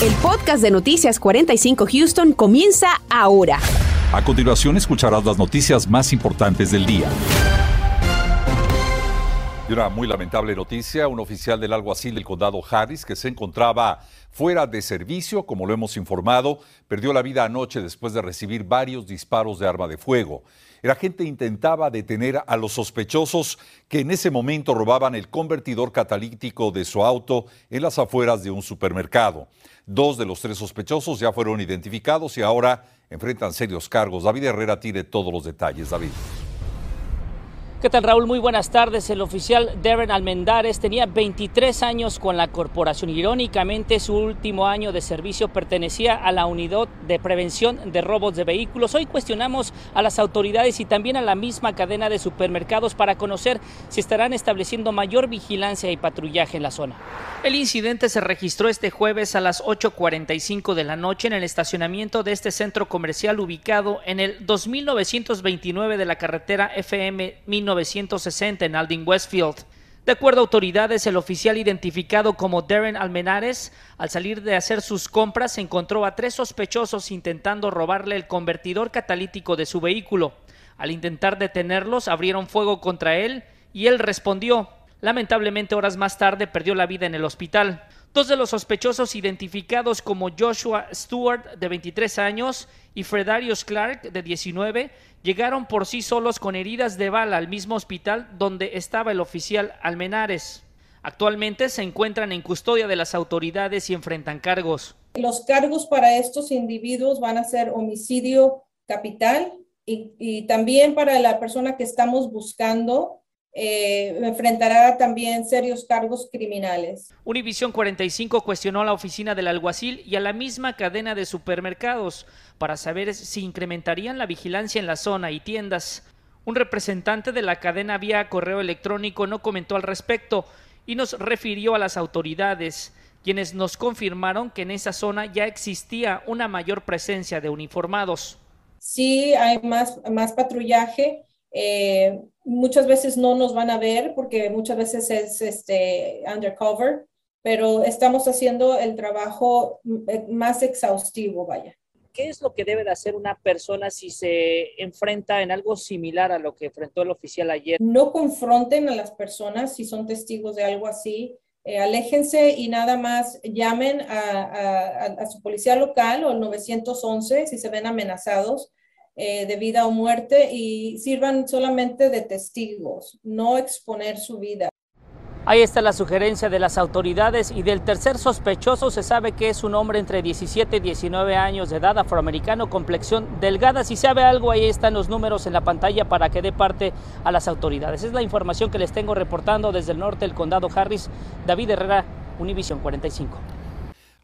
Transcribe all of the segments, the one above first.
El podcast de Noticias 45 Houston comienza ahora. A continuación escucharás las noticias más importantes del día. Y una muy lamentable noticia, un oficial del alguacil del condado Harris que se encontraba fuera de servicio, como lo hemos informado, perdió la vida anoche después de recibir varios disparos de arma de fuego. El agente intentaba detener a los sospechosos que en ese momento robaban el convertidor catalítico de su auto en las afueras de un supermercado. Dos de los tres sospechosos ya fueron identificados y ahora enfrentan serios cargos. David Herrera tiene todos los detalles. David. ¿Qué tal Raúl? Muy buenas tardes. El oficial Darren Almendares tenía 23 años con la corporación. Irónicamente, su último año de servicio pertenecía a la unidad de prevención de robos de vehículos. Hoy cuestionamos a las autoridades y también a la misma cadena de supermercados para conocer si estarán estableciendo mayor vigilancia y patrullaje en la zona. El incidente se registró este jueves a las 8.45 de la noche en el estacionamiento de este centro comercial ubicado en el 2929 de la carretera FM 1960 en Aldin Westfield. De acuerdo a autoridades, el oficial identificado como Darren Almenares, al salir de hacer sus compras, encontró a tres sospechosos intentando robarle el convertidor catalítico de su vehículo. Al intentar detenerlos, abrieron fuego contra él y él respondió. Lamentablemente, horas más tarde, perdió la vida en el hospital. Dos de los sospechosos identificados como Joshua Stewart, de 23 años, y Fredarius Clark, de 19, llegaron por sí solos con heridas de bala al mismo hospital donde estaba el oficial Almenares. Actualmente se encuentran en custodia de las autoridades y enfrentan cargos. Los cargos para estos individuos van a ser homicidio capital y, y también para la persona que estamos buscando eh, enfrentará también serios cargos criminales. Univisión 45 cuestionó a la oficina del alguacil y a la misma cadena de supermercados para saber si incrementarían la vigilancia en la zona y tiendas. Un representante de la cadena vía correo electrónico no comentó al respecto y nos refirió a las autoridades, quienes nos confirmaron que en esa zona ya existía una mayor presencia de uniformados. Sí, hay más, más patrullaje eh, muchas veces no nos van a ver porque muchas veces es este undercover, pero estamos haciendo el trabajo eh, más exhaustivo, vaya. ¿Qué es lo que debe de hacer una persona si se enfrenta en algo similar a lo que enfrentó el oficial ayer? No confronten a las personas si son testigos de algo así. Eh, aléjense y nada más llamen a, a, a, su policía local o el 911 si se ven amenazados eh, de vida o muerte y sirvan solamente de testigos, no exponer su vida. Ahí está la sugerencia de las autoridades y del tercer sospechoso se sabe que es un hombre entre 17 y 19 años de edad, afroamericano, complexión delgada. Si sabe algo, ahí están los números en la pantalla para que dé parte a las autoridades. Es la información que les tengo reportando desde el norte del condado Harris. David Herrera, Univision 45.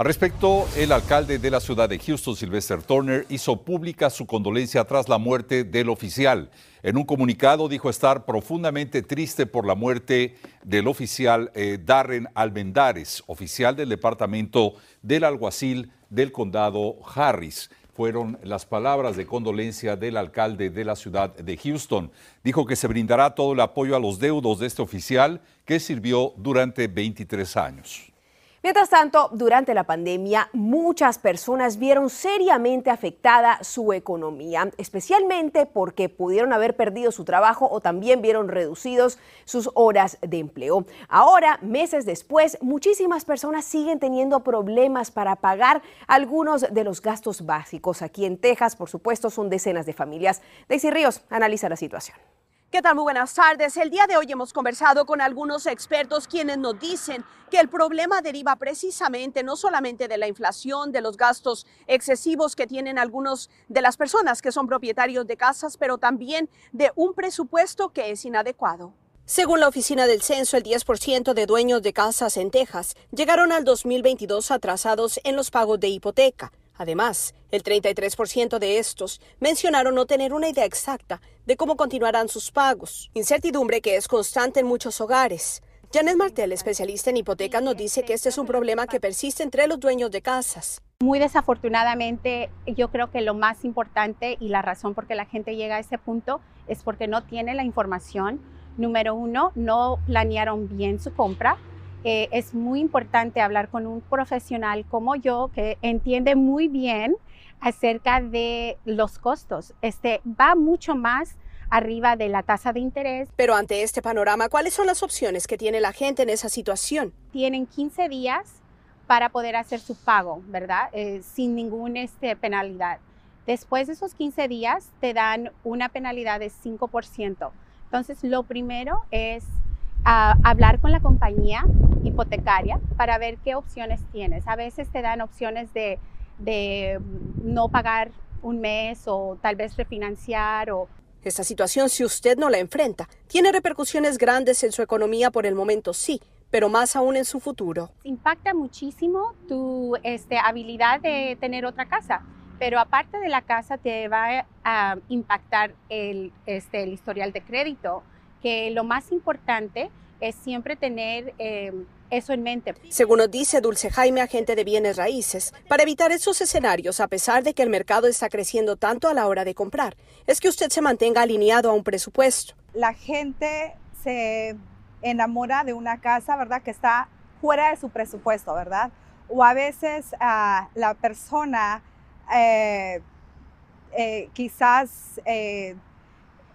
Al respecto, el alcalde de la ciudad de Houston, Sylvester Turner, hizo pública su condolencia tras la muerte del oficial. En un comunicado dijo estar profundamente triste por la muerte del oficial eh, Darren Almendares, oficial del departamento del alguacil del condado Harris. Fueron las palabras de condolencia del alcalde de la ciudad de Houston. Dijo que se brindará todo el apoyo a los deudos de este oficial que sirvió durante 23 años. Mientras tanto, durante la pandemia, muchas personas vieron seriamente afectada su economía, especialmente porque pudieron haber perdido su trabajo o también vieron reducidos sus horas de empleo. Ahora, meses después, muchísimas personas siguen teniendo problemas para pagar algunos de los gastos básicos. Aquí en Texas, por supuesto, son decenas de familias. Daisy Ríos analiza la situación. ¿Qué tal? Muy buenas tardes. El día de hoy hemos conversado con algunos expertos quienes nos dicen que el problema deriva precisamente no solamente de la inflación, de los gastos excesivos que tienen algunos de las personas que son propietarios de casas, pero también de un presupuesto que es inadecuado. Según la Oficina del Censo, el 10% de dueños de casas en Texas llegaron al 2022 atrasados en los pagos de hipoteca. Además, el 33% de estos mencionaron no tener una idea exacta de cómo continuarán sus pagos, incertidumbre que es constante en muchos hogares. Janet Martel, especialista en hipotecas, nos dice que este es un problema que persiste entre los dueños de casas. Muy desafortunadamente, yo creo que lo más importante y la razón por que la gente llega a ese punto es porque no tiene la información. Número uno, no planearon bien su compra eh, es muy importante hablar con un profesional como yo que entiende muy bien acerca de los costos. Este va mucho más arriba de la tasa de interés. Pero ante este panorama, ¿cuáles son las opciones que tiene la gente en esa situación? Tienen 15 días para poder hacer su pago, ¿verdad? Eh, sin ninguna este, penalidad. Después de esos 15 días te dan una penalidad de 5%. Entonces, lo primero es ah, hablar con la compañía hipotecaria para ver qué opciones tienes. A veces te dan opciones de, de no pagar un mes o tal vez refinanciar o esta situación, si usted no la enfrenta, tiene repercusiones grandes en su economía por el momento, sí, pero más aún en su futuro. Impacta muchísimo tu este, habilidad de tener otra casa, pero aparte de la casa te va a impactar el, este, el historial de crédito, que lo más importante es siempre tener... Eh, eso en mente. Según nos dice Dulce Jaime, agente de bienes raíces, para evitar esos escenarios, a pesar de que el mercado está creciendo tanto a la hora de comprar, es que usted se mantenga alineado a un presupuesto. La gente se enamora de una casa, ¿verdad? Que está fuera de su presupuesto, ¿verdad? O a veces uh, la persona eh, eh, quizás eh,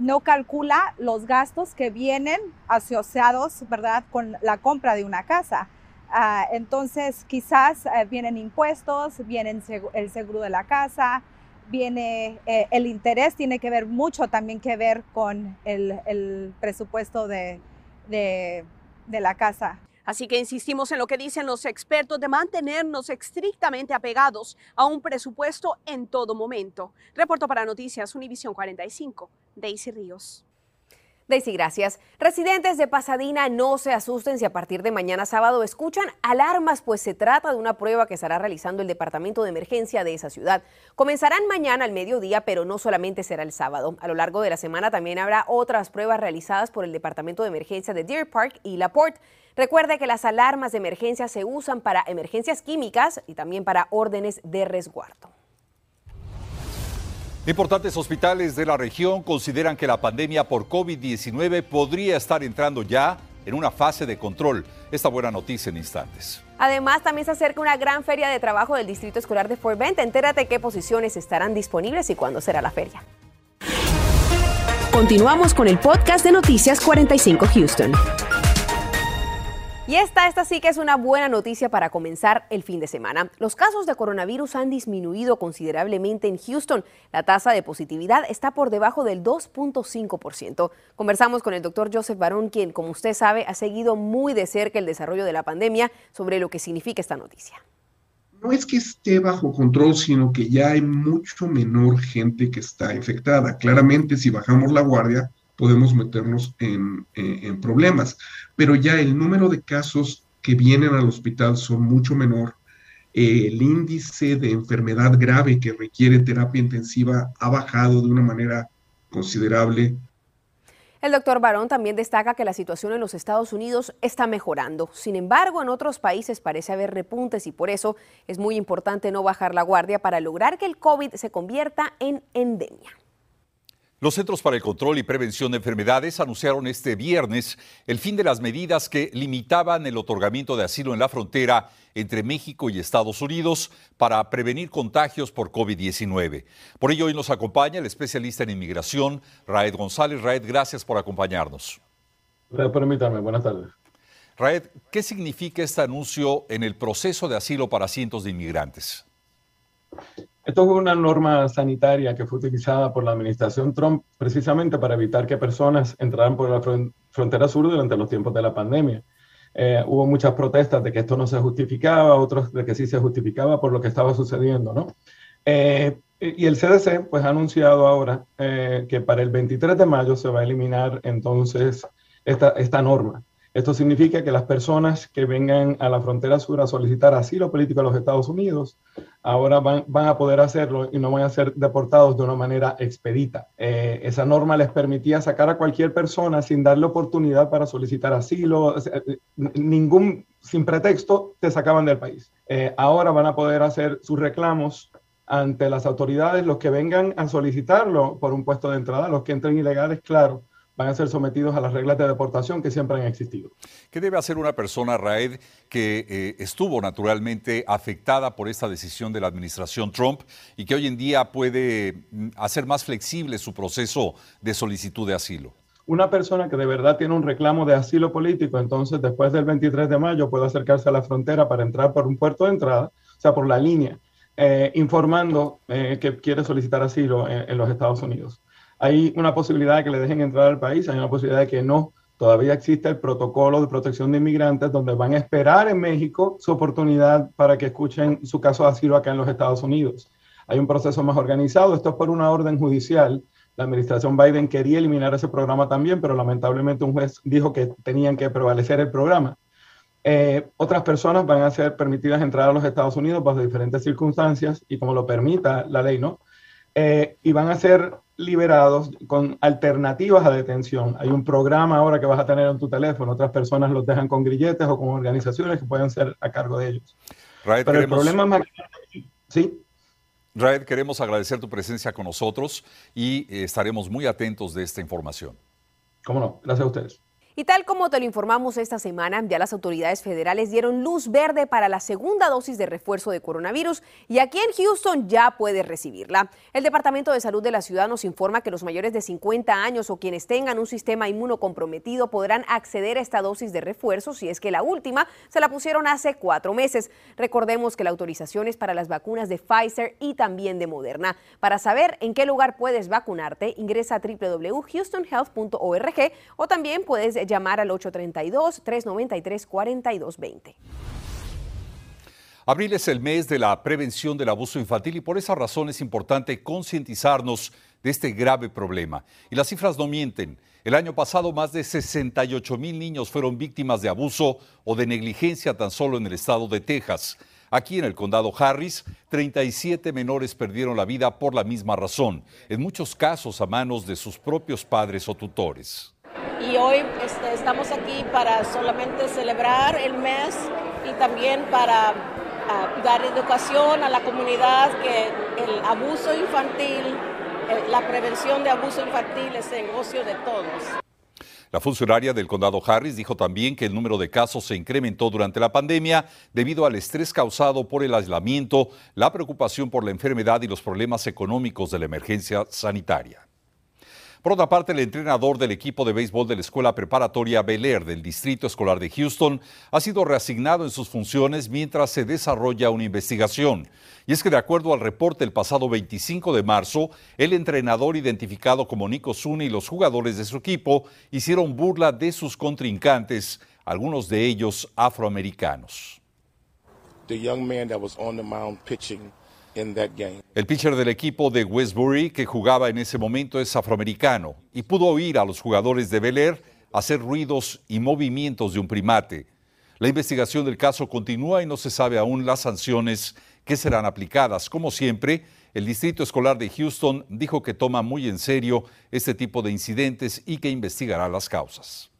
no calcula los gastos que vienen asociados, ¿verdad?, con la compra de una casa. Ah, entonces, quizás eh, vienen impuestos, viene el seguro de la casa, viene eh, el interés, tiene que ver mucho también que ver con el, presupuesto de la casa. Así que insistimos en lo que dicen los expertos de mantenernos estrictamente apegados a un presupuesto en todo momento. Reporto para Noticias Univisión 45, Daisy Ríos. Daisy, gracias. Residentes de Pasadena, no se asusten si a partir de mañana sábado escuchan alarmas, pues se trata de una prueba que estará realizando el Departamento de Emergencia de esa ciudad. Comenzarán mañana al mediodía, pero no solamente será el sábado. A lo largo de la semana también habrá otras pruebas realizadas por el Departamento de Emergencia de Deer Park y LaPorte. Recuerde que las alarmas de emergencia se usan para emergencias químicas y también para órdenes de resguardo. Importantes hospitales de la región consideran que la pandemia por COVID-19 podría estar entrando ya en una fase de control. Esta buena noticia en instantes. Además, también se acerca una gran feria de trabajo del Distrito Escolar de Fort Bend. Entérate qué posiciones estarán disponibles y cuándo será la feria. Continuamos con el podcast de Noticias 45 Houston. Y esta, sí que es una buena noticia para comenzar el fin de semana. Los casos de coronavirus han disminuido considerablemente en Houston. La tasa de positividad está por debajo del 2.5%. Conversamos con el doctor Joseph Barón, quien, como usted sabe, ha seguido muy de cerca el desarrollo de la pandemia sobre lo que significa esta noticia. No es que esté bajo control, sino que ya hay mucho menor gente que está infectada. Claramente, si bajamos la guardia, podemos meternos en, problemas. Pero ya el número de casos que vienen al hospital son mucho menor. el índice de enfermedad grave que requiere terapia intensiva ha bajado de una manera considerable. El doctor Barón también destaca que la situación en los Estados Unidos está mejorando. Sin embargo, en otros países parece haber repuntes y por eso es muy importante no bajar la guardia para lograr que el COVID se convierta en endemia. Los Centros para el Control y Prevención de Enfermedades anunciaron este viernes el fin de las medidas que limitaban el otorgamiento de asilo en la frontera entre México y Estados Unidos para prevenir contagios por COVID-19. Por ello, hoy nos acompaña el especialista en inmigración, Raed González. Raed, gracias por acompañarnos. Gracias por invitarme. Buenas tardes. Raed, ¿qué significa este anuncio en el proceso de asilo para cientos de inmigrantes? Esto es una norma sanitaria que fue utilizada por la administración Trump precisamente para evitar que personas entraran por la frontera sur durante los tiempos de la pandemia. Eh, hubo muchas protestas de que esto no se justificaba, otros de que sí se justificaba por lo que estaba sucediendo, ¿no? Eh, y el CDC pues ha anunciado ahora eh, que para el 23 de mayo se va a eliminar entonces esta, esta norma. Esto significa que las personas que vengan a la frontera sur a solicitar asilo político a los Estados Unidos ahora van, a poder hacerlo y no van a ser deportados de una manera expedita. Eh, esa norma les permitía sacar a cualquier persona sin darle oportunidad para solicitar asilo, eh, ningún, sin pretexto, te sacaban del país. Eh, ahora van a poder hacer sus reclamos ante las autoridades, los que vengan a solicitarlo por un puesto de entrada, los que entren ilegales, claro, van a ser sometidos a las reglas de deportación que siempre han existido. ¿Qué debe hacer una persona, Raed, que eh, estuvo naturalmente afectada por esta decisión de la administración Trump y que hoy en día puede mm, hacer más flexible su proceso de solicitud de asilo? Una persona que de verdad tiene un reclamo de asilo político, entonces después del 23 de mayo puede acercarse a la frontera para entrar por un puerto de entrada, o sea, por la línea, eh, informando eh, que quiere solicitar asilo en los Estados Unidos hay una posibilidad de que le dejen entrar al país, hay una posibilidad de que no. Todavía existe el protocolo de protección de inmigrantes donde van a esperar en México su oportunidad para que escuchen su caso de asilo acá en los Estados Unidos. Hay un proceso más organizado, esto es por una orden judicial. La administración Biden quería eliminar ese programa también, pero lamentablemente un juez dijo que tenían que prevalecer el programa. Eh, otras personas van a ser permitidas entrar a los Estados Unidos bajo diferentes circunstancias y como lo permita la ley, ¿no? Eh, y van a ser liberados con alternativas a detención. Hay un programa ahora que vas a tener en tu teléfono, otras personas los dejan con grilletes o con organizaciones que pueden ser a cargo de ellos. Pero el problema más... Sí. Raed, queremos agradecer tu presencia con nosotros y eh, estaremos muy atentos de esta información. Cómo no, gracias a ustedes. Y tal como te lo informamos esta semana, ya las autoridades federales dieron luz verde para la segunda dosis de refuerzo de coronavirus y aquí en Houston ya puedes recibirla. El Departamento de Salud de la ciudad nos informa que los mayores de 50 años o quienes tengan un sistema inmunocomprometido podrán acceder a esta dosis de refuerzo si es que la última se la pusieron hace cuatro meses. Recordemos que la autorización es para las vacunas de Pfizer y también de Moderna. Para saber en qué lugar puedes vacunarte, ingresa a www.houstonhealth.org o también puedes llamar al 832-393-4220. Abril es el mes de la prevención del abuso infantil y por esa razón es importante concientizarnos de este grave problema. Y las cifras no mienten. El año pasado más de 68 mil niños fueron víctimas de abuso o de negligencia tan solo en el estado de Texas. Aquí en el condado Harris, 37 menores perdieron la vida por la misma razón, en muchos casos a manos de sus propios padres o tutores y hoy este, estamos aquí para solamente celebrar el mes y también para ah, dar educación a la comunidad que el abuso infantil, la prevención de abuso infantil es el negocio de todos. La funcionaria del condado Harris dijo también que el número de casos se incrementó durante la pandemia debido al estrés causado por el aislamiento, la preocupación por la enfermedad y los problemas económicos de la emergencia sanitaria. Por otra parte, el entrenador del equipo de béisbol de la Escuela Preparatoria Bel Air del Distrito Escolar de Houston ha sido reasignado en sus funciones mientras se desarrolla una investigación. Y es que de acuerdo al reporte el pasado 25 de marzo, el entrenador identificado como Nico Zuni y los jugadores de su equipo hicieron burla de sus contrincantes, algunos de ellos afroamericanos. The young man that was on the mound pitching el pitcher del equipo de Westbury que jugaba en ese momento es afroamericano y pudo oír a los jugadores de Bel Air hacer ruidos y movimientos de un primate. La investigación del caso continúa y no se sabe aún las sanciones que serán aplicadas. Como siempre, el Distrito Escolar de Houston dijo que toma muy en serio este tipo de incidentes y que investigará las causas.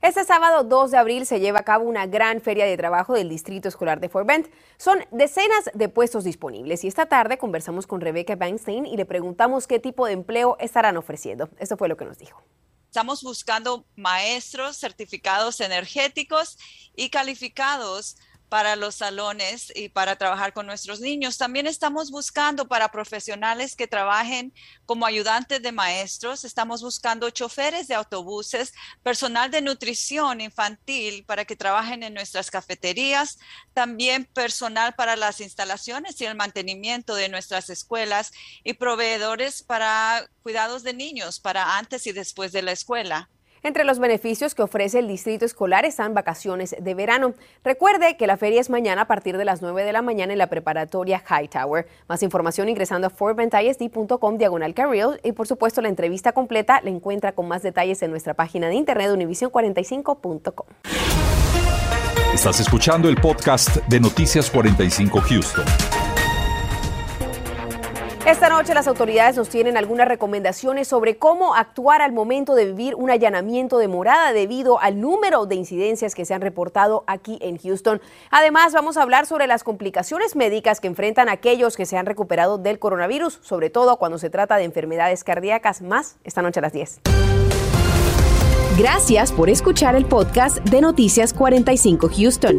Este sábado 2 de abril se lleva a cabo una gran feria de trabajo del Distrito Escolar de Fort Bend. Son decenas de puestos disponibles y esta tarde conversamos con Rebecca Bankstein y le preguntamos qué tipo de empleo estarán ofreciendo. Esto fue lo que nos dijo. Estamos buscando maestros certificados energéticos y calificados para los salones y para trabajar con nuestros niños. También estamos buscando para profesionales que trabajen como ayudantes de maestros. Estamos buscando choferes de autobuses, personal de nutrición infantil para que trabajen en nuestras cafeterías, también personal para las instalaciones y el mantenimiento de nuestras escuelas y proveedores para cuidados de niños para antes y después de la escuela. Entre los beneficios que ofrece el distrito escolar están vacaciones de verano. Recuerde que la feria es mañana a partir de las 9 de la mañana en la preparatoria Hightower. Más información ingresando a forbentisd.com diagonal career y por supuesto la entrevista completa la encuentra con más detalles en nuestra página de internet univision45.com. Estás escuchando el podcast de Noticias 45 Houston. Esta noche las autoridades nos tienen algunas recomendaciones sobre cómo actuar al momento de vivir un allanamiento de morada debido al número de incidencias que se han reportado aquí en Houston. Además, vamos a hablar sobre las complicaciones médicas que enfrentan aquellos que se han recuperado del coronavirus, sobre todo cuando se trata de enfermedades cardíacas, más esta noche a las 10. Gracias por escuchar el podcast de Noticias 45 Houston.